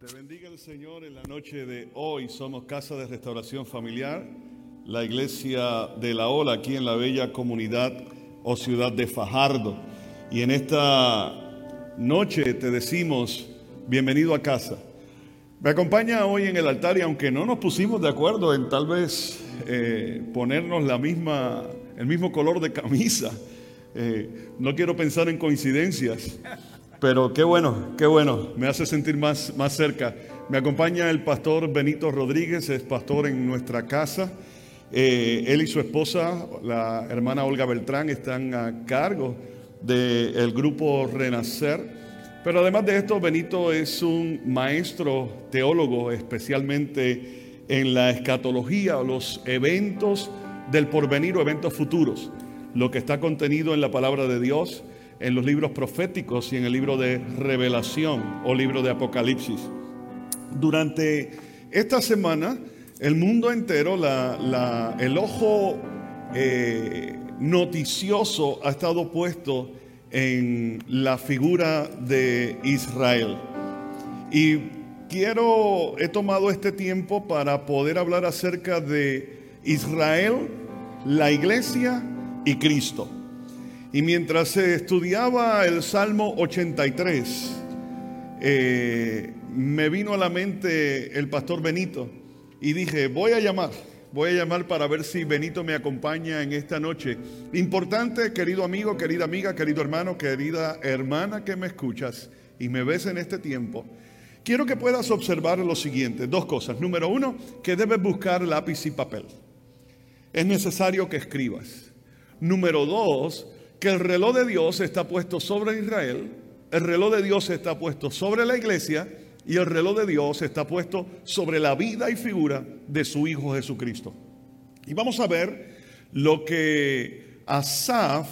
Te bendiga el Señor en la noche de hoy. Somos Casa de Restauración Familiar, la iglesia de la Ola aquí en la bella comunidad o ciudad de Fajardo. Y en esta noche te decimos, bienvenido a casa. Me acompaña hoy en el altar y aunque no nos pusimos de acuerdo en tal vez eh, ponernos la misma, el mismo color de camisa, eh, no quiero pensar en coincidencias. Pero qué bueno, qué bueno, me hace sentir más, más cerca. Me acompaña el pastor Benito Rodríguez, es pastor en nuestra casa. Eh, él y su esposa, la hermana Olga Beltrán, están a cargo del grupo Renacer. Pero además de esto, Benito es un maestro teólogo, especialmente en la escatología o los eventos del porvenir o eventos futuros, lo que está contenido en la palabra de Dios en los libros proféticos y en el libro de Revelación o libro de Apocalipsis. Durante esta semana, el mundo entero, el ojo eh, noticioso ha estado puesto en la figura de Israel. Y quiero, he tomado este tiempo para poder hablar acerca de Israel, la iglesia y Cristo. Y mientras se estudiaba el Salmo 83, eh, me vino a la mente el pastor Benito y dije, voy a llamar, voy a llamar para ver si Benito me acompaña en esta noche. Importante, querido amigo, querida amiga, querido hermano, querida hermana que me escuchas y me ves en este tiempo. Quiero que puedas observar lo siguiente, dos cosas. Número uno, que debes buscar lápiz y papel. Es necesario que escribas. Número dos, que el reloj de Dios está puesto sobre Israel, el reloj de Dios está puesto sobre la iglesia y el reloj de Dios está puesto sobre la vida y figura de su Hijo Jesucristo. Y vamos a ver lo que Asaf,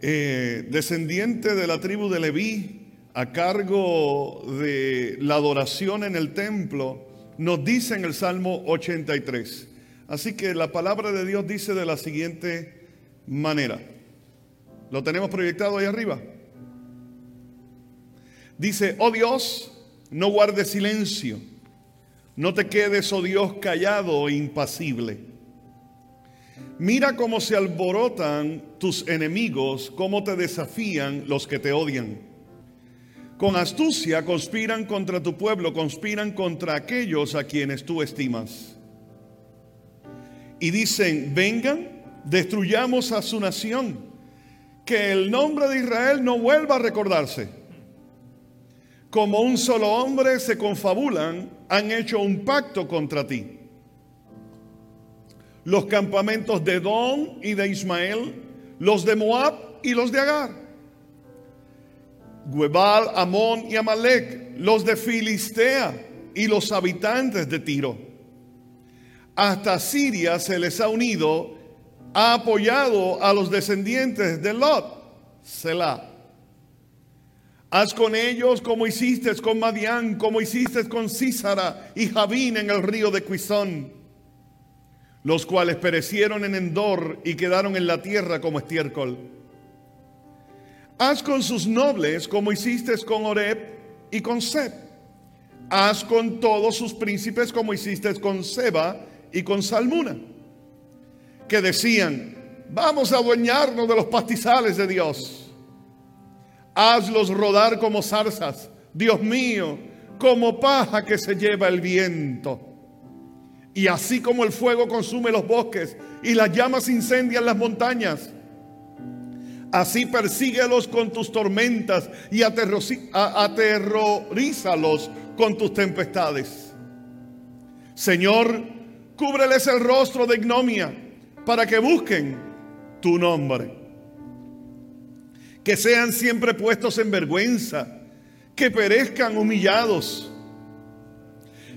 eh, descendiente de la tribu de Leví, a cargo de la adoración en el templo, nos dice en el Salmo 83. Así que la palabra de Dios dice de la siguiente manera. ¿Lo tenemos proyectado ahí arriba? Dice, oh Dios, no guardes silencio, no te quedes, oh Dios, callado e impasible. Mira cómo se alborotan tus enemigos, cómo te desafían los que te odian. Con astucia conspiran contra tu pueblo, conspiran contra aquellos a quienes tú estimas. Y dicen, vengan, destruyamos a su nación que el nombre de Israel no vuelva a recordarse. Como un solo hombre se confabulan, han hecho un pacto contra ti. Los campamentos de Don y de Ismael, los de Moab y los de Agar. Guebal, Amón y Amalek, los de Filistea y los habitantes de Tiro. Hasta Siria se les ha unido ha apoyado a los descendientes de Lot, Selah. Haz con ellos como hiciste con Madián, como hiciste con Císara y Javín en el río de Cuizón, los cuales perecieron en Endor y quedaron en la tierra como estiércol. Haz con sus nobles como hiciste con Oreb y con Seb. Haz con todos sus príncipes como hiciste con Seba y con Salmuna que decían, vamos a adueñarnos de los pastizales de Dios. Hazlos rodar como zarzas, Dios mío, como paja que se lleva el viento. Y así como el fuego consume los bosques y las llamas incendian las montañas, así persíguelos con tus tormentas y aterrorízalos con tus tempestades. Señor, cúbreles el rostro de ignomia para que busquen tu nombre. Que sean siempre puestos en vergüenza, que perezcan humillados,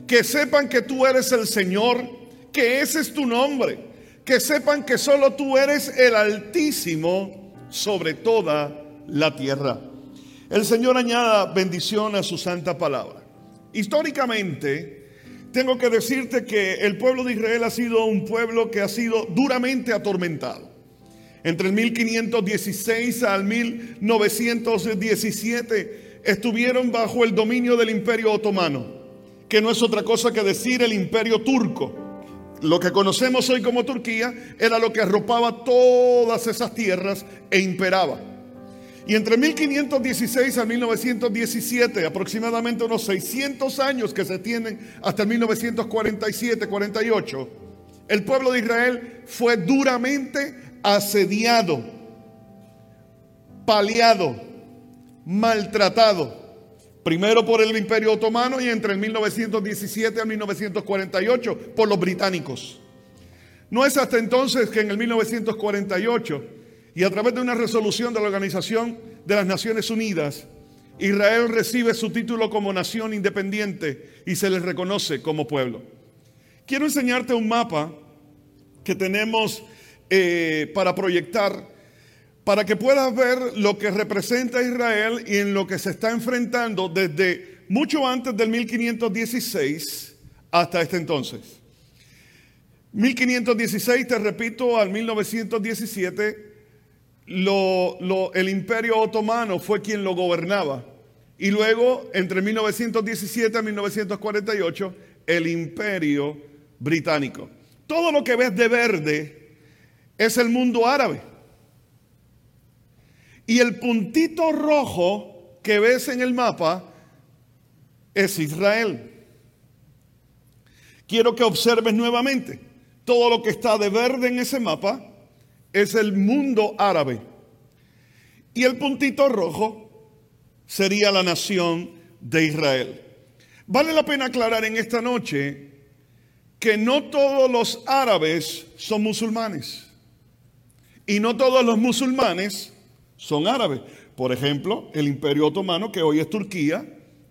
que sepan que tú eres el Señor, que ese es tu nombre, que sepan que solo tú eres el Altísimo sobre toda la tierra. El Señor añada bendición a su santa palabra. Históricamente, tengo que decirte que el pueblo de Israel ha sido un pueblo que ha sido duramente atormentado. Entre el 1516 al 1917, estuvieron bajo el dominio del imperio otomano, que no es otra cosa que decir el imperio turco. Lo que conocemos hoy como Turquía era lo que arropaba todas esas tierras e imperaba. Y entre 1516 a 1917, aproximadamente unos 600 años que se tienen hasta el 1947-48, el pueblo de Israel fue duramente asediado, paliado, maltratado. Primero por el Imperio Otomano y entre el 1917 a 1948 por los británicos. No es hasta entonces que en el 1948 y a través de una resolución de la Organización de las Naciones Unidas, Israel recibe su título como nación independiente y se les reconoce como pueblo. Quiero enseñarte un mapa que tenemos eh, para proyectar, para que puedas ver lo que representa Israel y en lo que se está enfrentando desde mucho antes del 1516 hasta este entonces. 1516, te repito, al 1917 el imperio otomano fue quien lo gobernaba. Y luego, entre 1917 y 1948, el imperio británico. Todo lo que ves de verde es el mundo árabe. Y el puntito rojo que ves en el mapa es Israel. Quiero que observes nuevamente. Todo lo que está de verde en ese mapa es el mundo árabe. Y el puntito rojo sería la nación de Israel. Vale la pena aclarar en esta noche que no todos los árabes son musulmanes. Y no todos los musulmanes son árabes. Por ejemplo, el imperio otomano, que hoy es Turquía,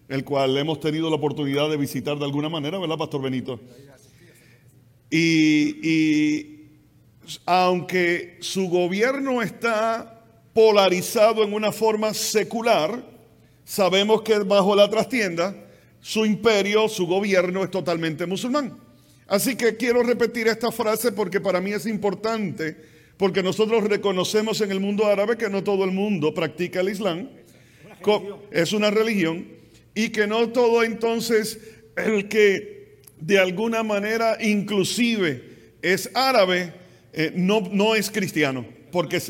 el cual hemos tenido la oportunidad de visitar de alguna manera, ¿verdad, Pastor Benito? Y, y aunque su gobierno está polarizado en una forma secular, sabemos que bajo la trastienda su imperio, su gobierno es totalmente musulmán. Así que quiero repetir esta frase porque para mí es importante, porque nosotros reconocemos en el mundo árabe que no todo el mundo practica el Islam, es una religión, y que no todo entonces el que de alguna manera inclusive es árabe, eh, no, no es cristiano, porque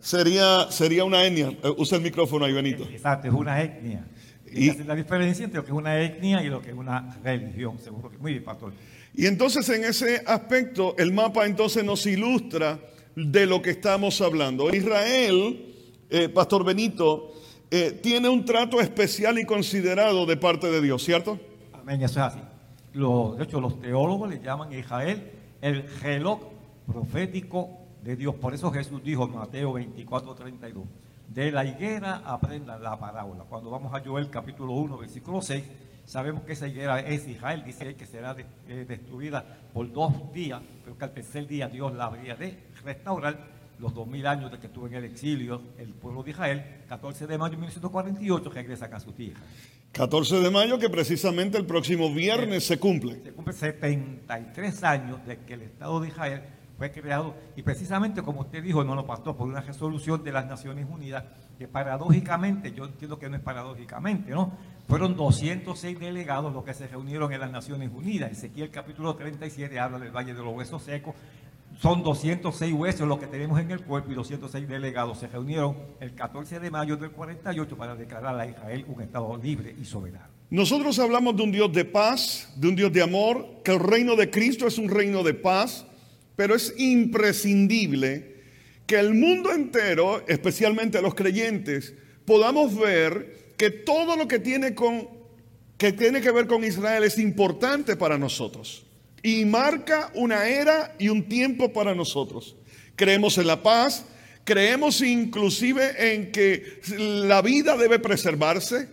sería, sería una etnia. Eh, usa el micrófono ahí, Benito. Exacto, es una etnia. Y, la diferencia entre lo que es una etnia y lo que es una religión, seguro que muy bien, pastor. Y entonces en ese aspecto, el mapa entonces nos ilustra de lo que estamos hablando. Israel, eh, Pastor Benito, tiene un trato especial y considerado de parte de Dios, ¿cierto? Amén, eso es así. de hecho, los teólogos le llaman a Israel el reloj profético de Dios. Por eso Jesús dijo en Mateo 24, 32, de la higuera aprendan la parábola. Cuando vamos a Joel capítulo 1, versículo 6, sabemos que esa higuera es Israel, dice que será eh, destruida por dos días, pero que al tercer día Dios la habría de restaurar los dos mil años de que estuvo en el exilio el pueblo de Israel, 14 de mayo de 1948 regresan a su tierra. 14 de mayo que precisamente el próximo viernes se cumple. Se cumple 73 años de que el Estado de Israel fue creado y precisamente como usted dijo, no lo pasó por una resolución de las Naciones Unidas que paradójicamente, yo entiendo que no es paradójicamente, ¿no? Fueron 206 delegados los que se reunieron en las Naciones Unidas. Ezequiel capítulo 37 habla del Valle de los Huesos Secos. Son 206 huesos los que tenemos en el cuerpo y 206 delegados se reunieron el 14 de mayo del 48 para declarar a Israel un Estado libre y soberano. Nosotros hablamos de un Dios de paz, de un Dios de amor, que el reino de Cristo es un reino de paz, pero es imprescindible que el mundo entero, especialmente los creyentes, podamos ver que todo lo que tiene, que ver con Israel es importante para nosotros y marca una era y un tiempo para nosotros. Creemos en la paz, creemos inclusive en que la vida debe preservarse,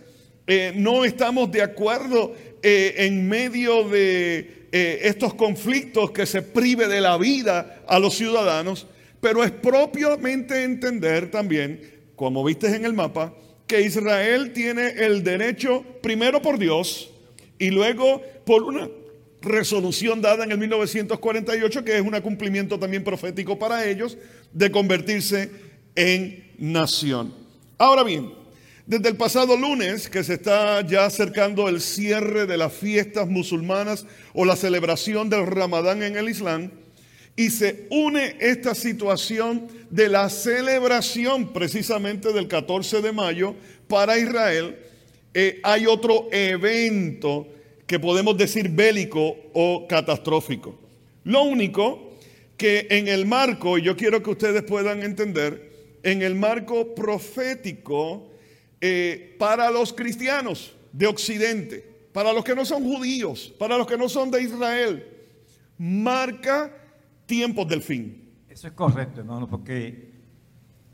eh, no estamos de acuerdo eh, en medio de eh, estos conflictos que se prive de la vida a los ciudadanos, pero es propiamente entender también, como viste en el mapa, que Israel tiene el derecho, primero por Dios, y luego por una resolución dada en el 1948, que es un cumplimiento también profético para ellos, de convertirse en nación. Ahora bien, Desde el pasado lunes, que se está ya acercando el cierre de las fiestas musulmanas o la celebración del Ramadán en el Islam, y se une esta situación de la celebración precisamente del 14 de mayo para Israel, eh, hay otro evento que podemos decir bélico o catastrófico. Lo único que en el marco, y yo quiero que ustedes puedan entender, en el marco profético eh, para los cristianos de Occidente, para los que no son judíos, para los que no son de Israel, marca tiempos del fin. Eso es correcto, hermano, porque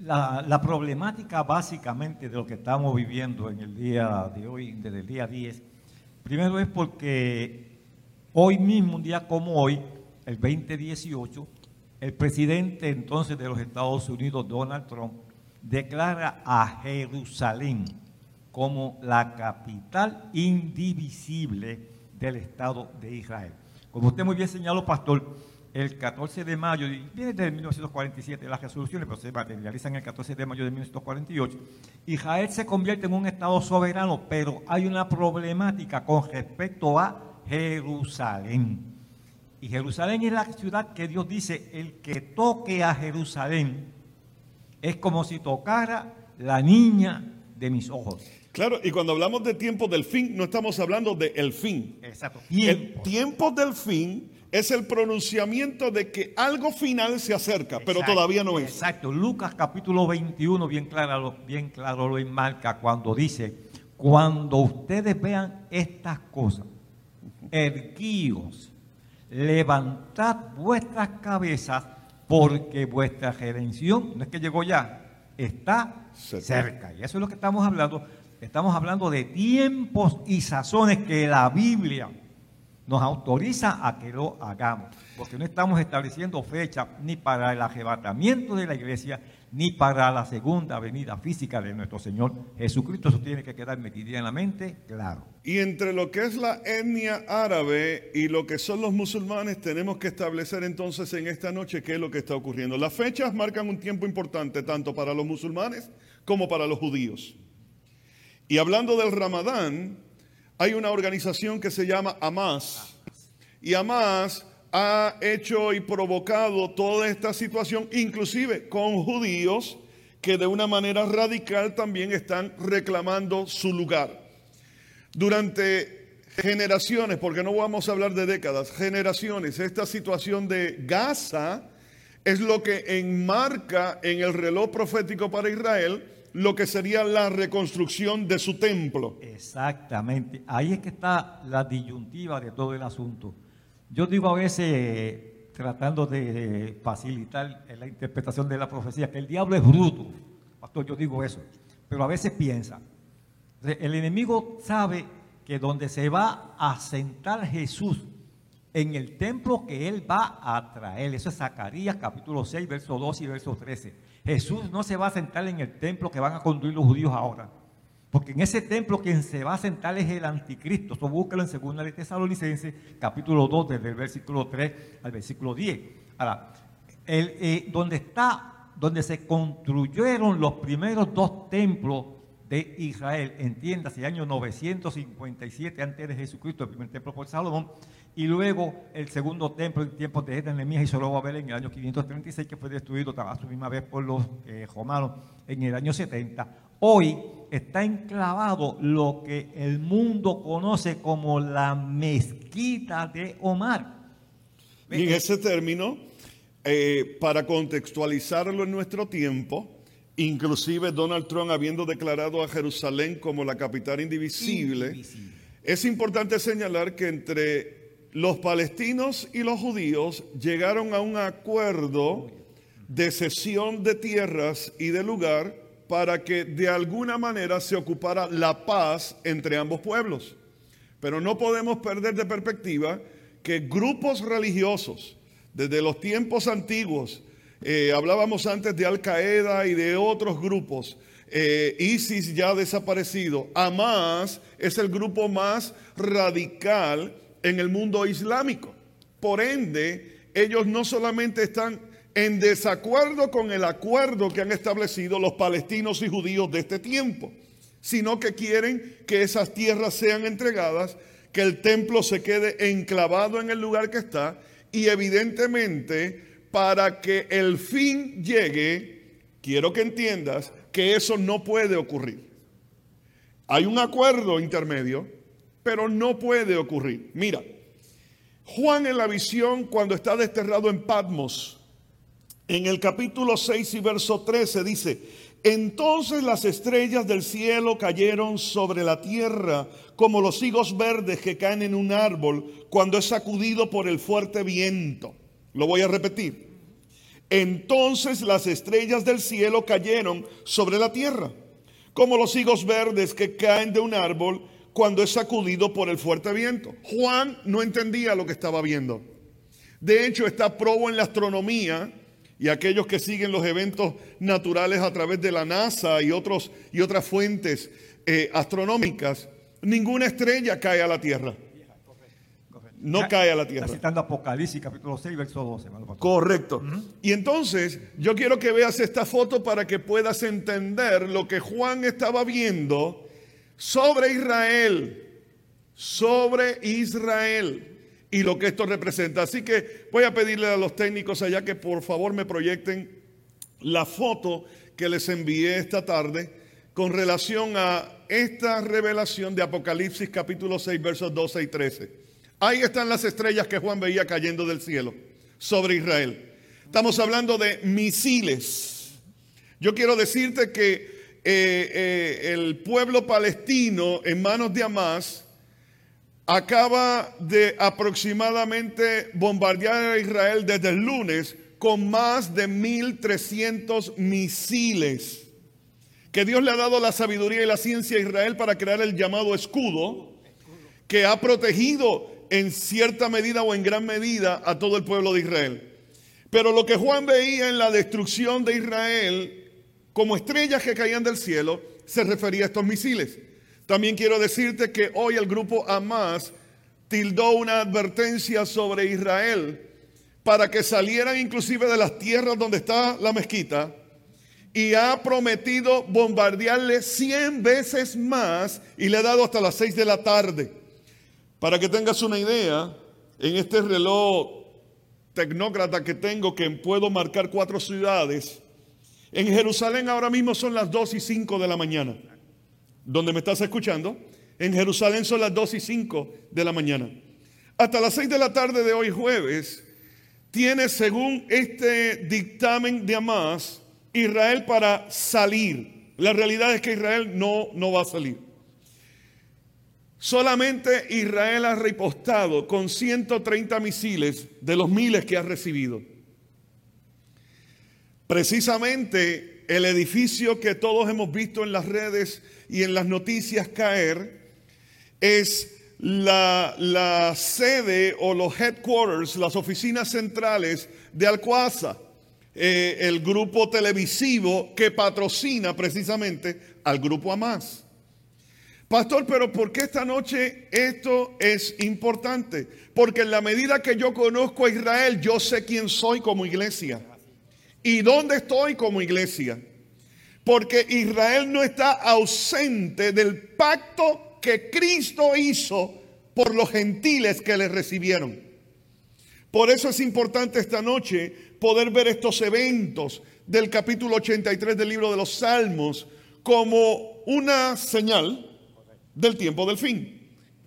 la, problemática básicamente de lo que estamos viviendo en el día de hoy, desde el día 10, primero es porque hoy mismo, un día como hoy, el 2018, el presidente entonces de los Estados Unidos, Donald Trump, declara a Jerusalén como la capital indivisible del Estado de Israel. Como usted muy bien señaló, pastor, el 14 de mayo, viene desde 1947 las resoluciones, pero se materializan el 14 de mayo de 1948, Israel se convierte en un Estado soberano, pero hay una problemática con respecto a Jerusalén. Y Jerusalén es la ciudad que Dios dice, el que toque a Jerusalén es como si tocara la niña de mis ojos. Claro, y cuando hablamos de tiempo del fin, no estamos hablando del el fin. Exacto. El tiempo del fin es el pronunciamiento de que algo final se acerca, pero todavía no es. Exacto. Lucas capítulo 21 bien claro, bien claro lo enmarca cuando dice, cuando ustedes vean estas cosas, erguíos, levantad vuestras cabezas, porque vuestra redención, no es que llegó ya, está cerca. Y eso es lo que estamos hablando. Estamos hablando de tiempos y sazones que la Biblia nos autoriza a que lo hagamos, porque no estamos estableciendo fecha ni para el arrebatamiento de la iglesia, ni para la segunda venida física de nuestro Señor Jesucristo. Eso tiene que quedar meridianamente claro. Y entre lo que es la etnia árabe y lo que son los musulmanes, tenemos que establecer entonces en esta noche qué es lo que está ocurriendo. Las fechas marcan un tiempo importante tanto para los musulmanes como para los judíos. Y hablando del Ramadán, hay una organización que se llama Hamas. Y Hamas ha hecho y provocado toda esta situación, inclusive con judíos que de una manera radical también están reclamando su lugar. Durante generaciones, porque no vamos a hablar de décadas, generaciones, esta situación de Gaza es lo que enmarca en el reloj profético para Israel lo que sería la reconstrucción de su templo. Exactamente, ahí es que está la disyuntiva de todo el asunto. Yo digo a veces, tratando de facilitar la interpretación de la profecía, que el diablo es bruto, pastor, yo digo eso, pero a veces piensa, el enemigo sabe que donde se va a sentar Jesús, en el templo que él va a traer, eso es Zacarías capítulo 6, verso 2 y verso 13 Jesús no se va a sentar en el templo que van a construir los judíos ahora. Porque en ese templo quien se va a sentar es el anticristo. Eso búscalo en 2 de Tesalonicenses, capítulo 2, desde el versículo 3 al versículo 10. Ahora, eh, donde está, donde se construyeron los primeros dos templos de Israel, entiéndase, año 957 antes de Jesucristo, el primer templo por Salomón, y luego el segundo templo en tiempos de Nehemías y ver en el año 536 que fue destruido a su misma vez por los eh, romanos en el año 70. Hoy está enclavado lo que el mundo conoce como la mezquita de Omar. Y en ese término, eh, para contextualizarlo en nuestro tiempo, inclusive Donald Trump habiendo declarado a Jerusalén como la capital indivisible. es importante señalar que entre los palestinos y los judíos llegaron a un acuerdo de cesión de tierras y de lugar para que de alguna manera se ocupara la paz entre ambos pueblos. Pero no podemos perder de perspectiva que grupos religiosos, desde los tiempos antiguos, eh, hablábamos antes de Al Qaeda y de otros grupos, eh, ISIS ya desaparecido, Hamas es el grupo más radical en el mundo islámico. Por ende, ellos no solamente están en desacuerdo con el acuerdo que han establecido los palestinos y judíos de este tiempo, sino que quieren que esas tierras sean entregadas, que el templo se quede enclavado en el lugar que está y evidentemente para que el fin llegue, quiero que entiendas que eso no puede ocurrir. Hay un acuerdo intermedio, pero no puede ocurrir. Mira, Juan en la visión cuando está desterrado en Patmos, en el capítulo 6 y verso 13 dice, entonces las estrellas del cielo cayeron sobre la tierra como los higos verdes que caen en un árbol cuando es sacudido por el fuerte viento. Lo voy a repetir. Entonces las estrellas del cielo cayeron sobre la tierra como los higos verdes que caen de un árbol cuando es sacudido por el fuerte viento. Juan no entendía lo que estaba viendo. De hecho, está probo en la astronomía y aquellos que siguen los eventos naturales a través de la NASA y, otros, y otras fuentes eh, astronómicas, ninguna estrella cae a la Tierra. No cae a la Tierra. Está citando Apocalipsis capítulo 6, verso 12. Correcto. Y entonces yo quiero que veas esta foto para que puedas entender lo que Juan estaba viendo sobre Israel. Sobre Israel y lo que esto representa. Así que voy a pedirle a los técnicos allá que por favor me proyecten la foto que les envié esta tarde con relación a esta revelación de Apocalipsis capítulo 6 versos 12 y 13. Ahí están las estrellas que Juan veía cayendo del cielo sobre Israel. Estamos hablando de misiles. Yo quiero decirte que eh, eh, el pueblo palestino en manos de Hamas acaba de aproximadamente bombardear a Israel desde el lunes con más de 1.300 misiles. Que Dios le ha dado la sabiduría y la ciencia a Israel para crear el llamado escudo, que ha protegido en cierta medida o en gran medida a todo el pueblo de Israel. Pero lo que Juan veía en la destrucción de Israel como estrellas que caían del cielo se refería a estos misiles. También quiero decirte que hoy el grupo Hamas tildó una advertencia sobre Israel para que salieran inclusive de las tierras donde está la mezquita y ha prometido bombardearle 100 veces más y le ha dado hasta las 6 de la tarde. Para que tengas una idea, en este reloj tecnócrata que tengo que puedo marcar cuatro ciudades, en Jerusalén ahora mismo son las 2 y 5 de la mañana donde me estás escuchando, en Jerusalén son las 2 y 5 de la mañana. Hasta las 6 de la tarde de hoy jueves, tiene según este dictamen de Hamas, Israel para salir. La realidad es que Israel no, no va a salir. Solamente Israel ha repostado con 130 misiles de los miles que ha recibido. Precisamente el edificio que todos hemos visto en las redes y en las noticias caer es la, sede o los headquarters, las oficinas centrales de Alcoaza, eh, el grupo televisivo que patrocina precisamente al grupo Hamas. Pastor, pero ¿por qué esta noche esto es importante? Porque en la medida que yo conozco a Israel, yo sé quién soy como iglesia y dónde estoy como iglesia. Porque Israel no está ausente del pacto que Cristo hizo por los gentiles que le recibieron. Por eso es importante esta noche poder ver estos eventos del capítulo 83 del libro de los Salmos como una señal del tiempo del fin.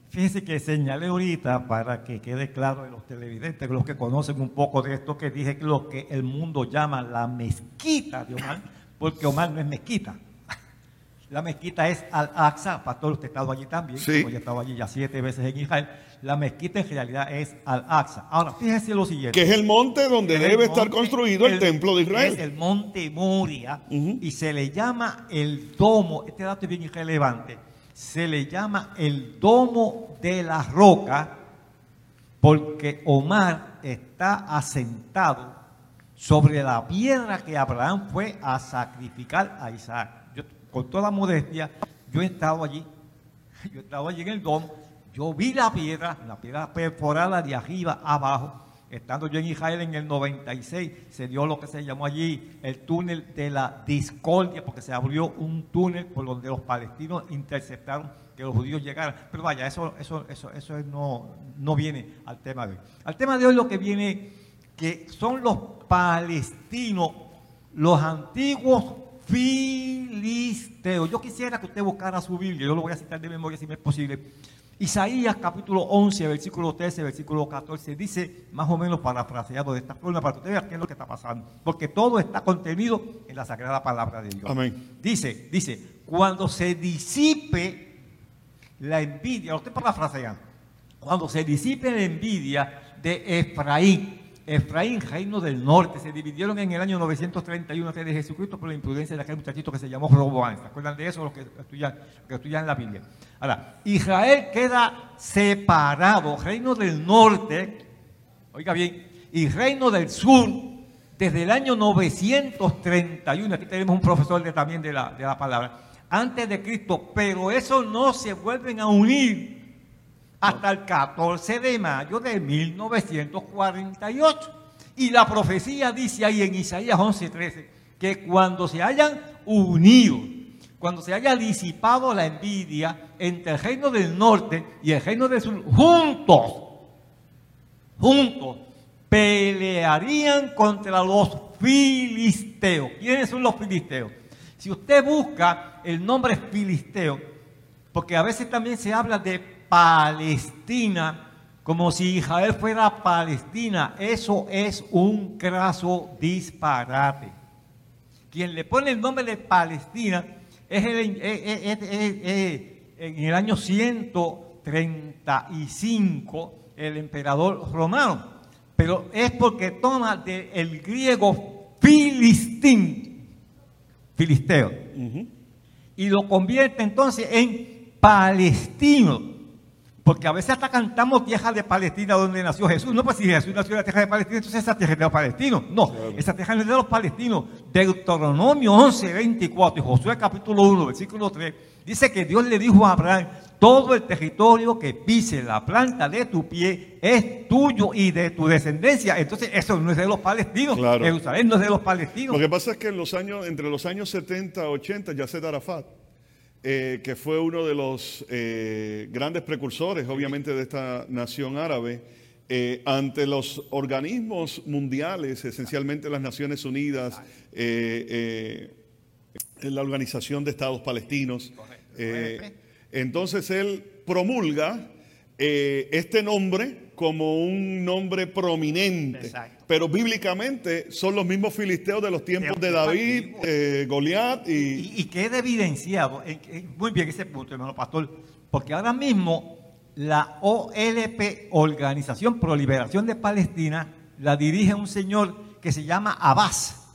Fíjense que señalé ahorita para que quede claro en los televidentes, los que conocen un poco de esto, que dije lo que el mundo llama la mezquita de Omar porque Omar no es mezquita. La mezquita es Al-Aqsa, pastor, usted ha estado allí también, sí. yo he estado allí ya siete veces en Israel. La mezquita en realidad es Al-Aqsa. Ahora, fíjese lo siguiente. Que es el monte donde debe estar construido el, templo de Israel. Es el monte Moria y se le llama el domo, este dato es bien irrelevante, se le llama el domo de la roca porque Omar está asentado sobre la piedra que Abraham fue a sacrificar a Isaac. Con toda modestia, yo he estado allí, yo he estado allí en el domo, yo vi la piedra, la piedra perforada de arriba abajo, Estando yo en Israel en el 96, se dio lo que se llamó allí el túnel de la discordia, porque se abrió un túnel por donde los palestinos interceptaron que los judíos llegaran. Pero vaya, eso, eso, eso, eso no, no viene al tema de hoy. Al tema de hoy lo que viene, que son los palestinos, los antiguos filisteos. Yo quisiera que usted buscara su Biblia, yo lo voy a citar de memoria si me es posible. Isaías capítulo 11, versículo 13, versículo 14, dice más o menos parafraseado de esta forma para que usted vea qué es lo que está pasando. Porque todo está contenido en la sagrada palabra de Dios. Amén. Dice, dice, cuando se disipe la envidia, lo estoy parafraseando, cuando se disipe la envidia de Efraín, Efraín, reino del norte, se dividieron en el año 931 antes de Jesucristo por la imprudencia de aquel muchachito que se llamó Roboán. ¿Se acuerdan de eso los que estudian, los la Biblia? Ahora, Israel queda separado, reino del norte, oiga bien, y reino del sur, desde el año 931, aquí tenemos un profesor también de la, de la palabra, antes de Cristo, pero eso no se vuelven a unir hasta el 14 de mayo de 1948. Y la profecía dice ahí en Isaías 11:13 que cuando se hayan unido, cuando se haya disipado la envidia entre el reino del norte y el reino del sur, juntos, juntos, pelearían contra los filisteos. ¿Quiénes son los filisteos? Si usted busca el nombre filisteo, porque a veces también se habla de Palestina, como si Israel fuera Palestina. Eso es un craso disparate. Quien le pone el nombre de Palestina es, el, es, es, en el año 135 el emperador romano, pero es porque toma del griego filistín, filisteo, y lo convierte entonces en palestino. Porque a veces hasta cantamos tierra de Palestina donde nació Jesús. No, pues si Jesús nació en la tierra de Palestina, entonces esa tierra es de los palestinos. No, Claro. esa tierra no es de los palestinos. Deuteronomio 11, 24 y Josué capítulo 1, versículo 3, dice que Dios le dijo a Abraham, todo el territorio que pise la planta de tu pie es tuyo y de tu descendencia. Entonces eso no es de los palestinos. Claro. Jerusalén no es de los palestinos. Lo que pasa es que en los años, entre los años 70 y 80, Yasser Arafat, eh, que fue uno de los eh, grandes precursores, obviamente, de esta nación árabe, eh, ante los organismos mundiales, esencialmente las Naciones Unidas, la Organización de Estados Palestinos, entonces él promulga este nombre como un nombre prominente. Exacto. Pero bíblicamente son los mismos filisteos de los tiempos de David, eh, Goliat y... Y, y queda evidenciado, en- en- muy bien ese punto, hermano pastor, porque ahora mismo la OLP, Organización Pro Liberación de Palestina, la dirige un señor que se llama Abbas,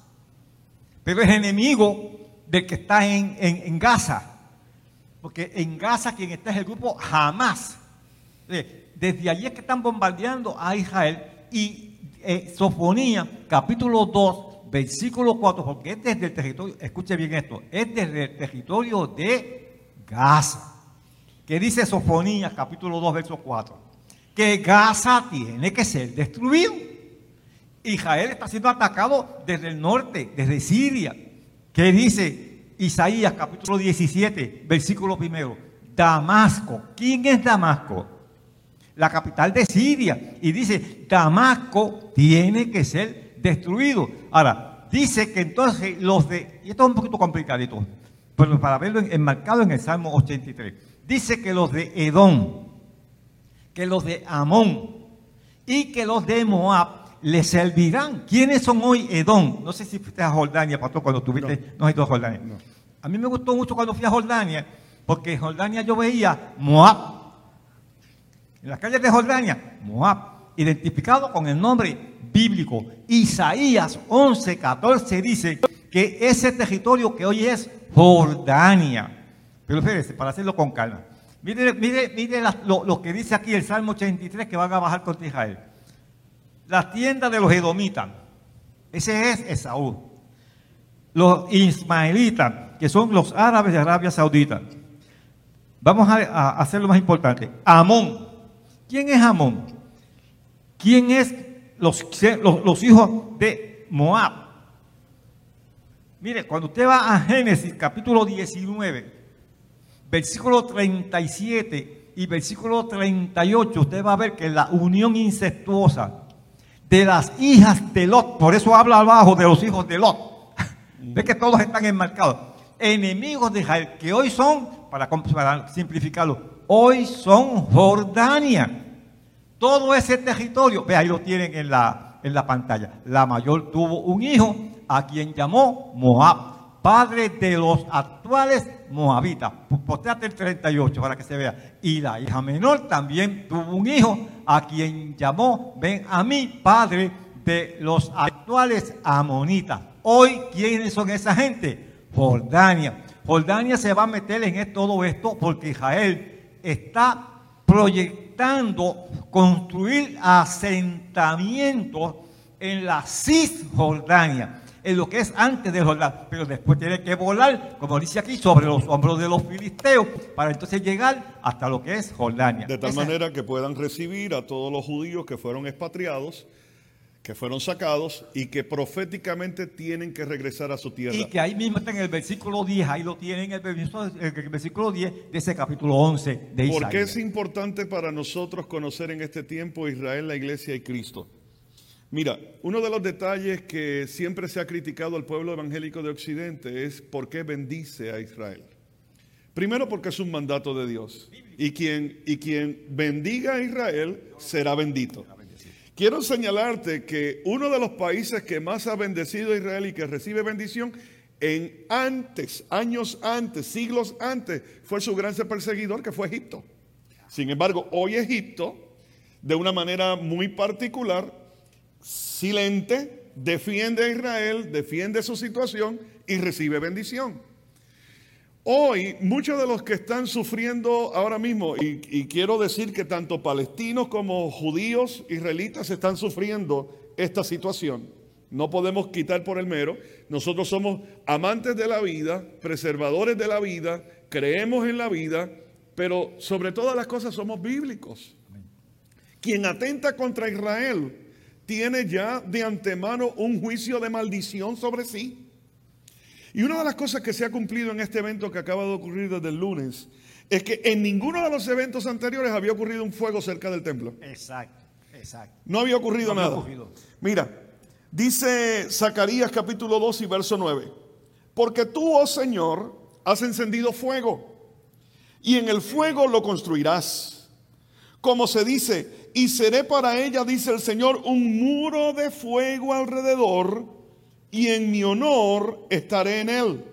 pero es enemigo del que está en, en- en Gaza, porque en Gaza quien está es el grupo Hamas. Eh, Desde allí es que están bombardeando a Israel y eh, Sofonía, capítulo 2, versículo 4, porque es desde el territorio, escuche bien esto, es desde el territorio de Gaza. Que dice Sofonía, capítulo 2, verso 4, que Gaza tiene que ser destruido. Israel está siendo atacado desde el norte, desde Siria. ¿Qué dice Isaías capítulo 17, versículo primero? Damasco. ¿Quién es Damasco? La capital de Siria. Y dice, Damasco tiene que ser destruido. Ahora, dice que entonces los de... Y esto es un poquito complicadito, pero para verlo en- enmarcado en el Salmo 83. Dice que los de Edom, que los de Amón y que los de Moab le servirán. ¿Quiénes son hoy Edom? No sé si fuiste a Jordania, pastor, cuando estuviste, no, has ido a Jordania. No. A mí me gustó mucho cuando fui a Jordania, porque en Jordania yo veía Moab. En las calles de Jordania, Moab, identificado con el nombre bíblico. Isaías 11, 14 dice que ese territorio que hoy es Jordania. Pero espérese, para hacerlo con calma. Mire, mire, mire las- lo, que dice aquí el Salmo 83 que van a bajar contra Israel. La tienda de los edomitas. Ese es Esaú. Los ismaelitas, que son los árabes de Arabia Saudita. Vamos a hacer lo más importante. Amón. ¿Quién es Amón? ¿Quién es los, los, hijos de Moab. Mire, cuando usted va a Génesis capítulo 19, versículo 37 y versículo 38, usted va a ver que la unión incestuosa de las hijas de Lot, por eso habla abajo de los hijos de Lot, ve que todos están enmarcados, enemigos de Israel, que hoy son, para simplificarlo, hoy son Jordania. Todo ese territorio, ve ahí lo tienen en la, en la pantalla. La mayor tuvo un hijo a quien llamó Moab, padre de los actuales moabitas. Posteate el 38 para que se vea. Y la hija menor también tuvo un hijo a quien llamó Ben a mí, padre de los actuales amonitas. Hoy, ¿quiénes son esa gente? Jordania. Jordania se va a meter en todo esto porque Israel está proyectando construir asentamientos en la Cisjordania, en lo que es antes de Jordán, pero después tiene que volar, como dice aquí, sobre los hombros de los filisteos, para entonces llegar hasta lo que es Jordania. De tal manera que puedan recibir a todos los judíos que fueron expatriados que fueron sacados y que proféticamente tienen que regresar a su tierra. Y que ahí mismo está en el versículo 10, ahí lo tienen en el, versículo 10 de ese capítulo 11 de Isaías. ¿Por qué es importante para nosotros conocer en este tiempo Israel, la iglesia y Cristo? Mira, uno de los detalles que siempre se ha criticado al pueblo evangélico de Occidente es por qué bendice a Israel. Primero porque es un mandato de Dios. Y quien, y quien bendiga a Israel será bendito. Quiero señalarte que uno de los países que más ha bendecido a Israel y que recibe bendición en antes, años antes, siglos antes, fue su gran perseguidor que fue Egipto. Sin embargo, hoy Egipto, de una manera muy particular, silente, defiende a Israel, defiende su situación y recibe bendición. Hoy muchos de los que están sufriendo ahora mismo, y, quiero decir que tanto palestinos como judíos, israelitas están sufriendo esta situación. No podemos quitar por el mero. Nosotros somos amantes de la vida, preservadores de la vida, creemos en la vida, pero sobre todas las cosas somos bíblicos. Quien atenta contra Israel tiene ya de antemano un juicio de maldición sobre sí. Y una de las cosas que se ha cumplido en este evento que acaba de ocurrir desde el lunes es que en ninguno de los eventos anteriores había ocurrido un fuego cerca del templo. Exacto, exacto. No había ocurrido nada. Mira, dice Zacarías capítulo 2 y verso 9. Porque tú, oh Señor, has encendido fuego y en el fuego lo construirás. Como se dice, y seré para ella, dice el Señor, un muro de fuego alrededor y en mi honor estaré en él.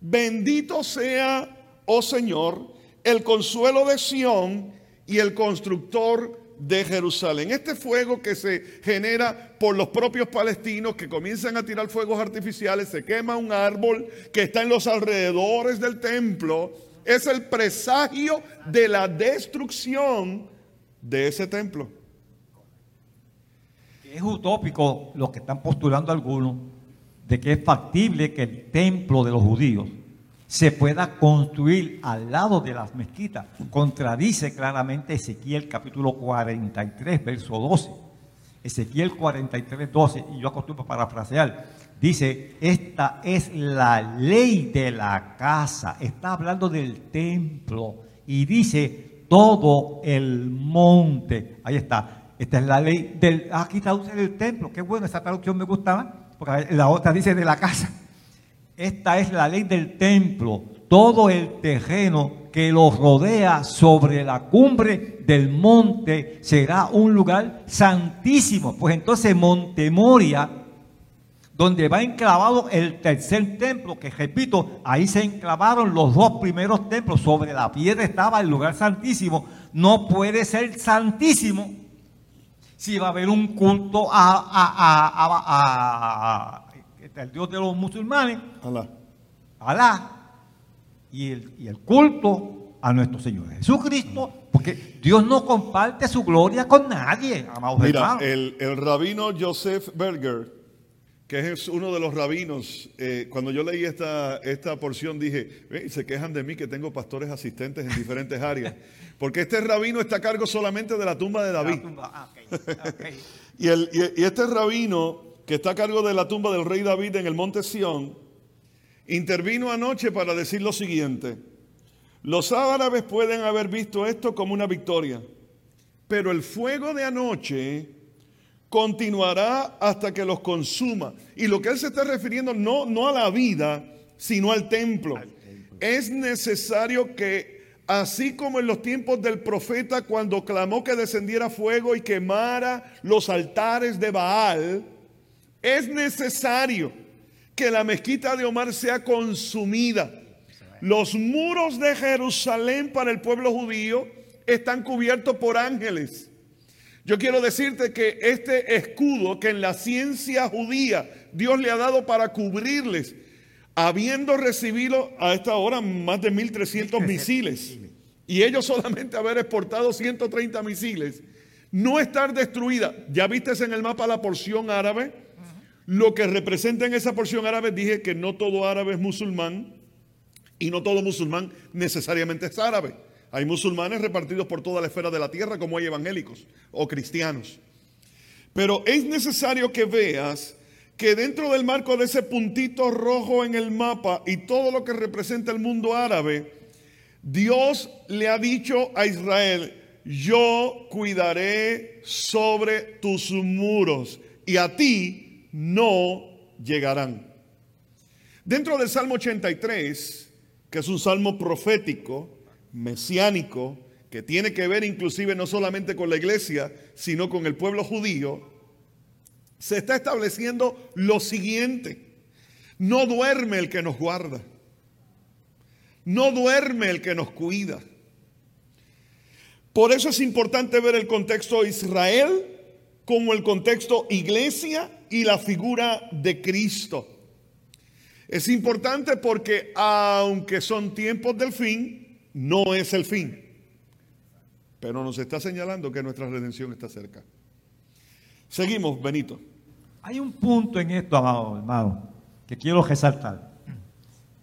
Bendito sea, oh Señor, el consuelo de Sión y el constructor de Jerusalén. Este fuego que se genera por los propios palestinos que comienzan a tirar fuegos artificiales, se quema un árbol que está en los alrededores del templo, es el presagio de la destrucción de ese templo. Es utópico lo que están postulando algunos de que es factible que el templo de los judíos se pueda construir al lado de las mezquitas. Contradice claramente Ezequiel capítulo 43, verso 12. Ezequiel 43, 12, y yo acostumbro parafrasear, dice, esta es la ley de la casa, está hablando del templo, y dice, todo el monte, ahí está, esta es la ley del, aquí traduce del templo, qué bueno, esa traducción me gustaba, porque la otra dice de la casa. Esta es la ley del templo, todo el terreno que lo rodea sobre la cumbre del monte será un lugar santísimo. Pues entonces Montemoria, donde va enclavado el tercer templo, que repito, ahí se enclavaron los dos primeros templos, sobre la piedra estaba el lugar santísimo, no puede ser santísimo si va a haber un culto a, el Dios de los musulmanes, Alá, Alá y, el, y el culto a nuestro Señor Jesucristo, porque Dios no comparte su gloria con nadie, Mira, el, el rabino Joseph Berger, que es uno de los rabinos, eh, cuando yo leí esta, esta porción dije, "Eh, se quejan de mí que tengo pastores asistentes en diferentes áreas, porque este rabino está a cargo solamente de la tumba de David. Tumba. Ah. Y, el- y- y este rabino que está a cargo de la tumba del rey David en el monte Sión, intervino anoche para decir lo siguiente, los árabes pueden haber visto esto como una victoria, pero el fuego de anoche continuará hasta que los consuma. Y lo que él se está refiriendo no, no a la vida, sino al templo. Es necesario que, así como en los tiempos del profeta, cuando clamó que descendiera fuego y quemara los altares de Baal, es necesario que la mezquita de Omar sea consumida. Los muros de Jerusalén para el pueblo judío están cubiertos por ángeles. Yo quiero decirte que este escudo que en la ciencia judía Dios le ha dado para cubrirles, habiendo recibido a esta hora más de 1.300 misiles, y ellos solamente haber exportado 130 misiles, no estar destruida. Ya viste en el mapa la porción árabe, lo que representa en esa porción árabe, dije que no todo árabe es musulmán, y no todo musulmán necesariamente es árabe. Hay musulmanes repartidos por toda la esfera de la tierra, como hay evangélicos o cristianos. Pero es necesario que veas que dentro del marco de ese puntito rojo en el mapa y todo lo que representa el mundo árabe, Dios le ha dicho a Israel, yo cuidaré sobre tus muros y a ti no llegarán. Dentro del Salmo 83, que es un salmo profético, mesiánico, que tiene que ver inclusive no solamente con la iglesia, sino con el pueblo judío, se está estableciendo lo siguiente. No duerme el que nos guarda. No duerme el que nos cuida. Por eso es importante ver el contexto Israel como el contexto iglesia y la figura de Cristo. Es importante porque aunque son tiempos del fin, no es el fin. Pero nos está señalando que nuestra redención está cerca. Seguimos, Benito. Hay un punto en esto, amado hermano, que quiero resaltar.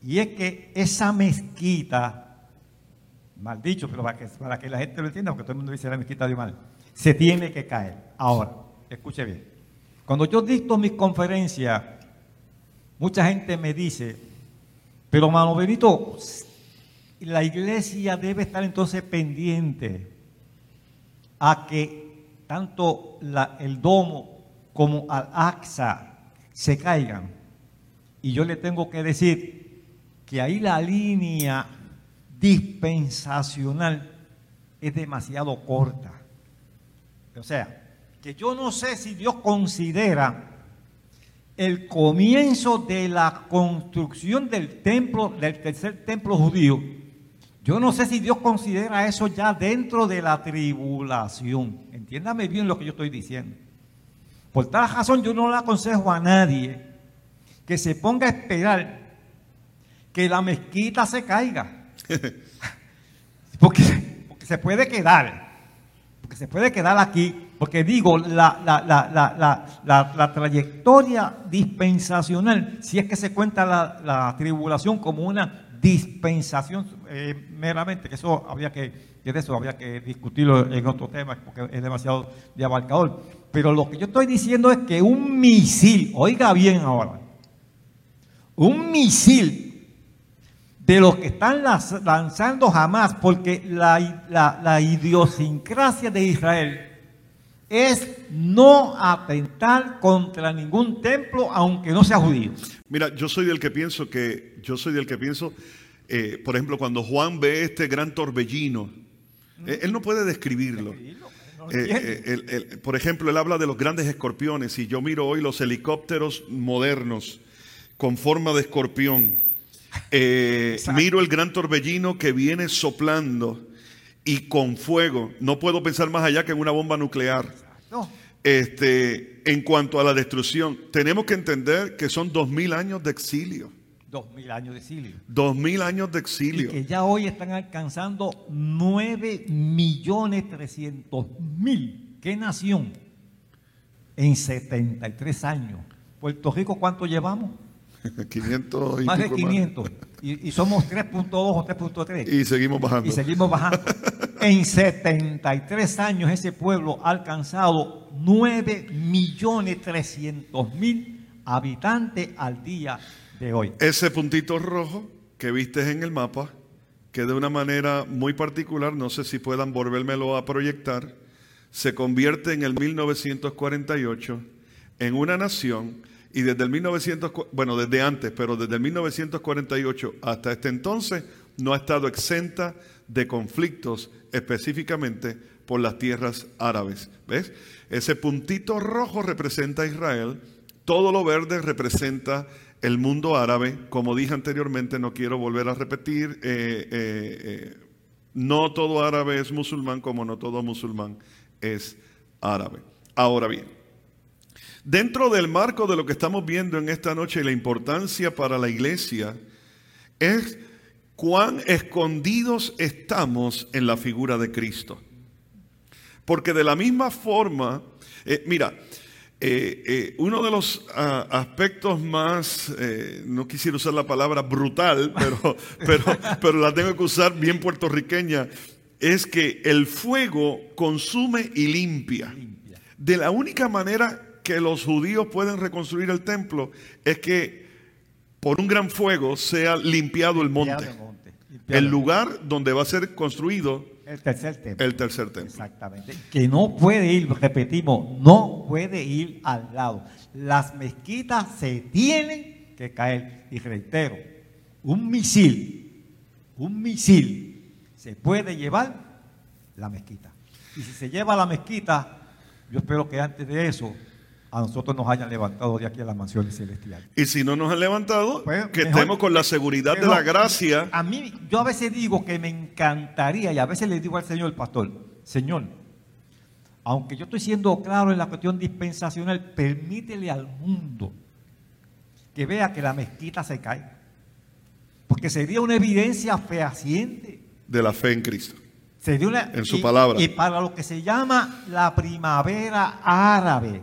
Y es que esa mezquita, mal dicho, pero para que, la gente lo entienda, porque todo el mundo dice la mezquita de mal, se tiene que caer. Ahora, escuche bien. Cuando yo dicto mis conferencias, mucha gente me dice, pero hermano Benito, la iglesia debe estar entonces pendiente a que tanto la- el domo como al AXA se caigan. Y yo le tengo que decir que ahí la línea dispensacional es demasiado corta. O sea, que yo no sé si Dios considera el comienzo de la construcción del templo, del tercer templo judío. Yo no sé si Dios considera eso ya dentro de la tribulación. Entiéndame bien lo que yo estoy diciendo. Por tal razón yo no le aconsejo a nadie que se ponga a esperar que la mezquita se caiga. Porque, porque se puede quedar. Porque se puede quedar aquí. Porque digo, la, la, la, la, la, la- la trayectoria dispensacional, si es que se cuenta la, la tribulación como una dispensación eh, meramente, que eso habría que, que de eso habría que discutirlo en otro tema, porque es demasiado de abarcador. Pero lo que yo estoy diciendo es que un misil, oiga bien ahora, un misil de los que están lanzando jamás, porque la, la- la idiosincrasia de Israel es no atentar contra ningún templo, aunque no sea judío. Mira, yo soy del que pienso que, yo soy del que pienso, eh, por ejemplo, cuando Juan ve este gran torbellino, eh, él no puede describirlo. Eh, entiende. él- él- por ejemplo, él habla de los grandes escorpiones y yo miro hoy los helicópteros modernos con forma de escorpión. Miro el gran torbellino que viene soplando y con fuego. No puedo pensar más allá que en una bomba nuclear. No, Este, en cuanto a la destrucción, tenemos que entender que son dos mil años de exilio. dos mil años de exilio. Dos mil años de Y exilio. que ya hoy están alcanzando 9 millones 300 mil. ¿Qué nación? En 73 años Puerto Rico, ¿cuánto llevamos? 500 y Más de pico 500. Y, y somos 3.2 o 3.3. Y seguimos bajando. Y seguimos bajando. En 73 años ese pueblo ha alcanzado 9 millones 300 mil habitantes al día de hoy. Ese puntito rojo que viste en el mapa, que de una manera muy particular, no sé si puedan volvérmelo a proyectar, se convierte en el 1948 en una nación y desde el 1900, bueno, desde antes, pero desde el 1948 hasta este entonces no ha estado exenta de conflictos específicamente por las tierras árabes. ¿Ves? Ese puntito rojo representa a Israel, todo lo verde representa el mundo árabe. Como dije anteriormente, no quiero volver a repetir, eh, eh, eh, no todo árabe es musulmán como no todo musulmán es árabe. Ahora bien, dentro del marco de lo que estamos viendo en esta noche la importancia para la iglesia es cuán escondidos estamos en la figura de Cristo. Porque de la misma forma, eh, mira, eh, eh, uno de los ah, aspectos más, no quisiera usar la palabra brutal, pero, pero, pero la tengo que usar bien puertorriqueña, es que el fuego consume y limpia. De la única manera que los judíos pueden reconstruir el templo es que por un gran fuego sea limpiado el monte. El lugar donde va a ser construido el tercer templo. El tercer templo. Exactamente. Que no puede ir, repetimos, no puede ir al lado. Las mezquitas se tienen que caer. Y reitero, un misil, un misil se puede llevar la mezquita. Y si se lleva la mezquita, yo espero que antes de eso a nosotros nos hayan levantado de aquí a las mansiones celestiales. Y si no nos han levantado, pues, que estemos con la seguridad de la gracia. A mí, yo a veces digo que me encantaría, y a veces le digo al Señor, pastor, Señor, aunque yo estoy siendo claro en la cuestión dispensacional, permítele al mundo que vea que la mezquita se cae. Porque sería una evidencia fehaciente de la fe en Cristo. en su palabra. Y para lo que se llama la primavera árabe,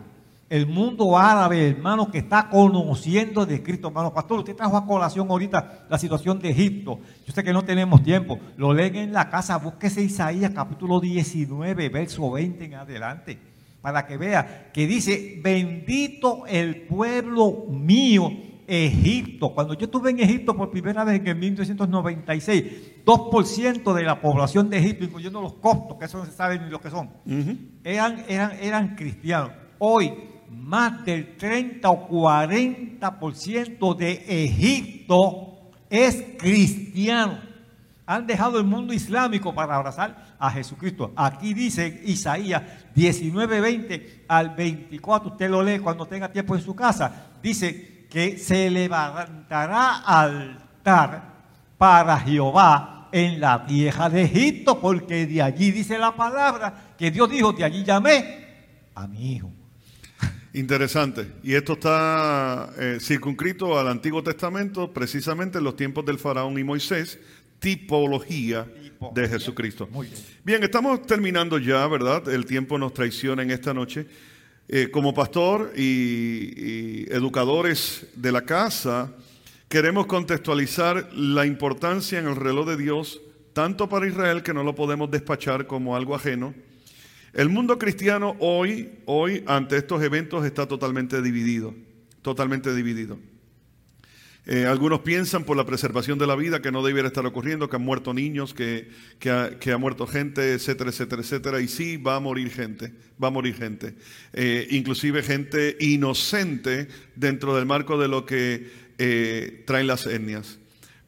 el mundo árabe, hermano, que está conociendo de Cristo, hermano. Pastor, usted trajo a colación ahorita la situación de Egipto. Yo sé que no tenemos tiempo. Lo leen en la casa, búsquese Isaías capítulo 19, verso 20 en adelante, para que vea que dice, bendito el pueblo mío Egipto. Cuando yo estuve en Egipto por primera vez en el 1996, 2% de la población de Egipto, incluyendo los costos, que eso no se sabe ni lo que son, eran, eran, eran cristianos. Hoy, más del 30 o 40% de Egipto es cristiano. Han dejado el mundo islámico para abrazar a Jesucristo. Aquí dice Isaías 19, 20 al 24. Usted lo lee cuando tenga tiempo en su casa. Dice, que se levantará altar para Jehová en la tierra de Egipto, porque de allí dice la palabra que Dios dijo, de allí llamé a mi hijo. Interesante. Y esto está eh, circunscrito al Antiguo Testamento, precisamente en los tiempos del faraón y Moisés, tipología de Jesucristo. bien. bien, estamos terminando ya, ¿verdad? El tiempo nos traiciona en esta noche. Eh, como pastor y, educadores de la casa, queremos contextualizar la importancia en el reloj de Dios, tanto para Israel que no lo podemos despachar como algo ajeno. El mundo cristiano hoy, hoy ante estos eventos está totalmente dividido, totalmente dividido. Eh, algunos piensan por la preservación de la vida que no debiera estar ocurriendo, que han muerto niños, que, ha, muerto gente, etcétera, etcétera, etcétera. Y sí, va a morir gente, va a morir gente. Eh, inclusive gente inocente dentro del marco de lo que eh, traen las etnias.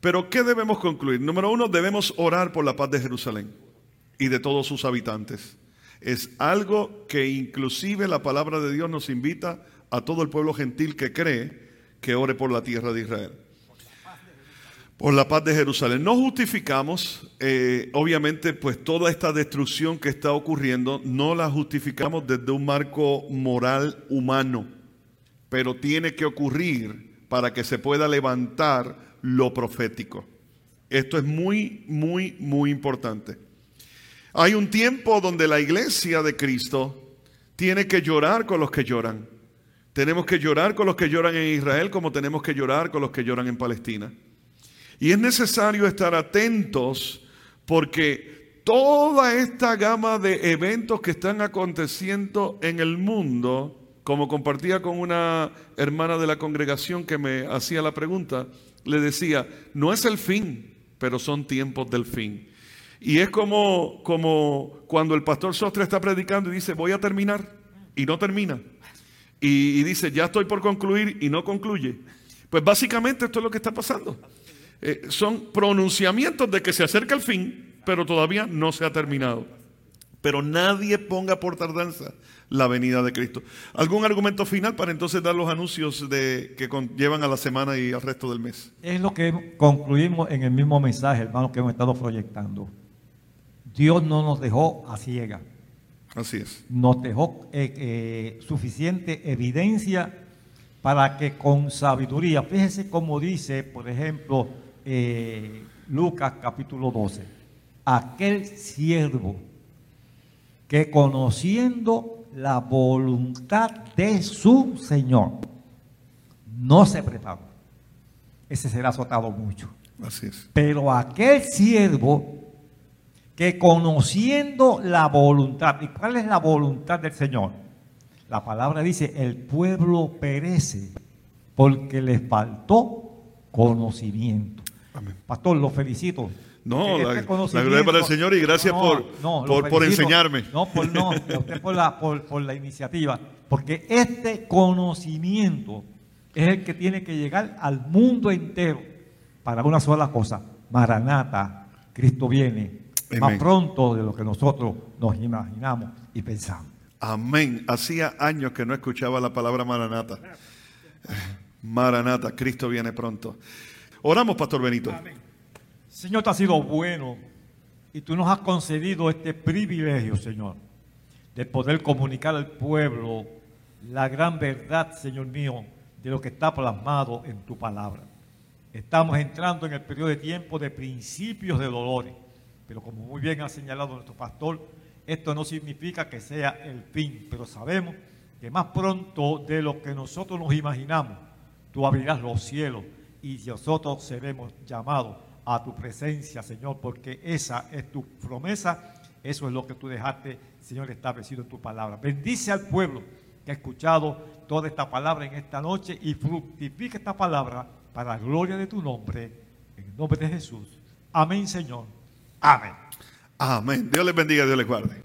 Pero ¿qué debemos concluir? Número uno, debemos orar por la paz de Jerusalén y de todos sus habitantes. Es algo que inclusive la palabra de Dios nos invita a todo el pueblo gentil que cree que ore por la tierra de Israel. Por la paz de Jerusalén. No justificamos, eh, obviamente, pues toda esta destrucción que está ocurriendo, no la justificamos desde un marco moral humano, pero tiene que ocurrir para que se pueda levantar lo profético. Esto es muy, muy, muy importante. Hay un tiempo donde la iglesia de Cristo tiene que llorar con los que lloran Tenemos que llorar con los que lloran en Israel como tenemos que llorar con los que lloran en Palestina. Y es necesario estar atentos porque toda esta gama de eventos que están aconteciendo en el mundo, como compartía con una hermana de la congregación que me hacía la pregunta, le decía, no es el fin, pero son tiempos del fin. Y es como, como cuando el pastor Sostre está predicando y dice, voy a terminar, y no termina. Y, dice, ya estoy por concluir, y no concluye. Pues básicamente esto es lo que está pasando. Eh, son pronunciamientos de que se acerca el fin, pero todavía no se ha terminado. Pero nadie ponga por tardanza la venida de Cristo. ¿Algún argumento final para entonces dar los anuncios de, que llevan a la semana y al resto del mes? Es lo que concluimos en el mismo mensaje, hermano, que hemos estado proyectando. Dios no nos dejó a ciega. Así es. Nos dejó eh, eh, suficiente evidencia para que con sabiduría, fíjese cómo dice, por ejemplo, eh, Lucas capítulo 12, aquel siervo que conociendo la voluntad de su Señor no se preparó, ese será azotado mucho. Así es. Pero aquel siervo que conociendo la voluntad, ¿y cuál es la voluntad del Señor? La palabra dice, el pueblo perece porque le faltó conocimiento. Pastor, lo felicito. No, la, gloria para el Señor y gracias por, por, enseñarme. No, por, no, usted por la, por, la iniciativa. Porque este conocimiento es el que tiene que llegar al mundo entero para una sola cosa. Maranata, Cristo viene más pronto de lo que nosotros nos imaginamos y pensamos. Amén. Hacía años que no escuchaba la palabra Maranata. Maranata, Cristo viene pronto. Oramos, Pastor Benito. Señor, te has sido bueno y tú nos has concedido este privilegio, Señor, de poder comunicar al pueblo la gran verdad, Señor mío, de lo que está plasmado en tu palabra. Estamos entrando en el periodo de tiempo de principios de dolores, pero como muy bien ha señalado nuestro pastor, esto no significa que sea el fin, pero sabemos que más pronto de lo que nosotros nos imaginamos, tú abrirás los cielos y nosotros seremos llamados a tu presencia, Señor, porque esa es tu promesa, eso es lo que tú dejaste, Señor, establecido en tu palabra. Bendice al pueblo que ha escuchado toda esta palabra en esta noche y fructifica esta palabra para la gloria de tu nombre, en el nombre de Jesús. Amén, Señor. Amén. Amén. Dios les bendiga, Dios les guarde.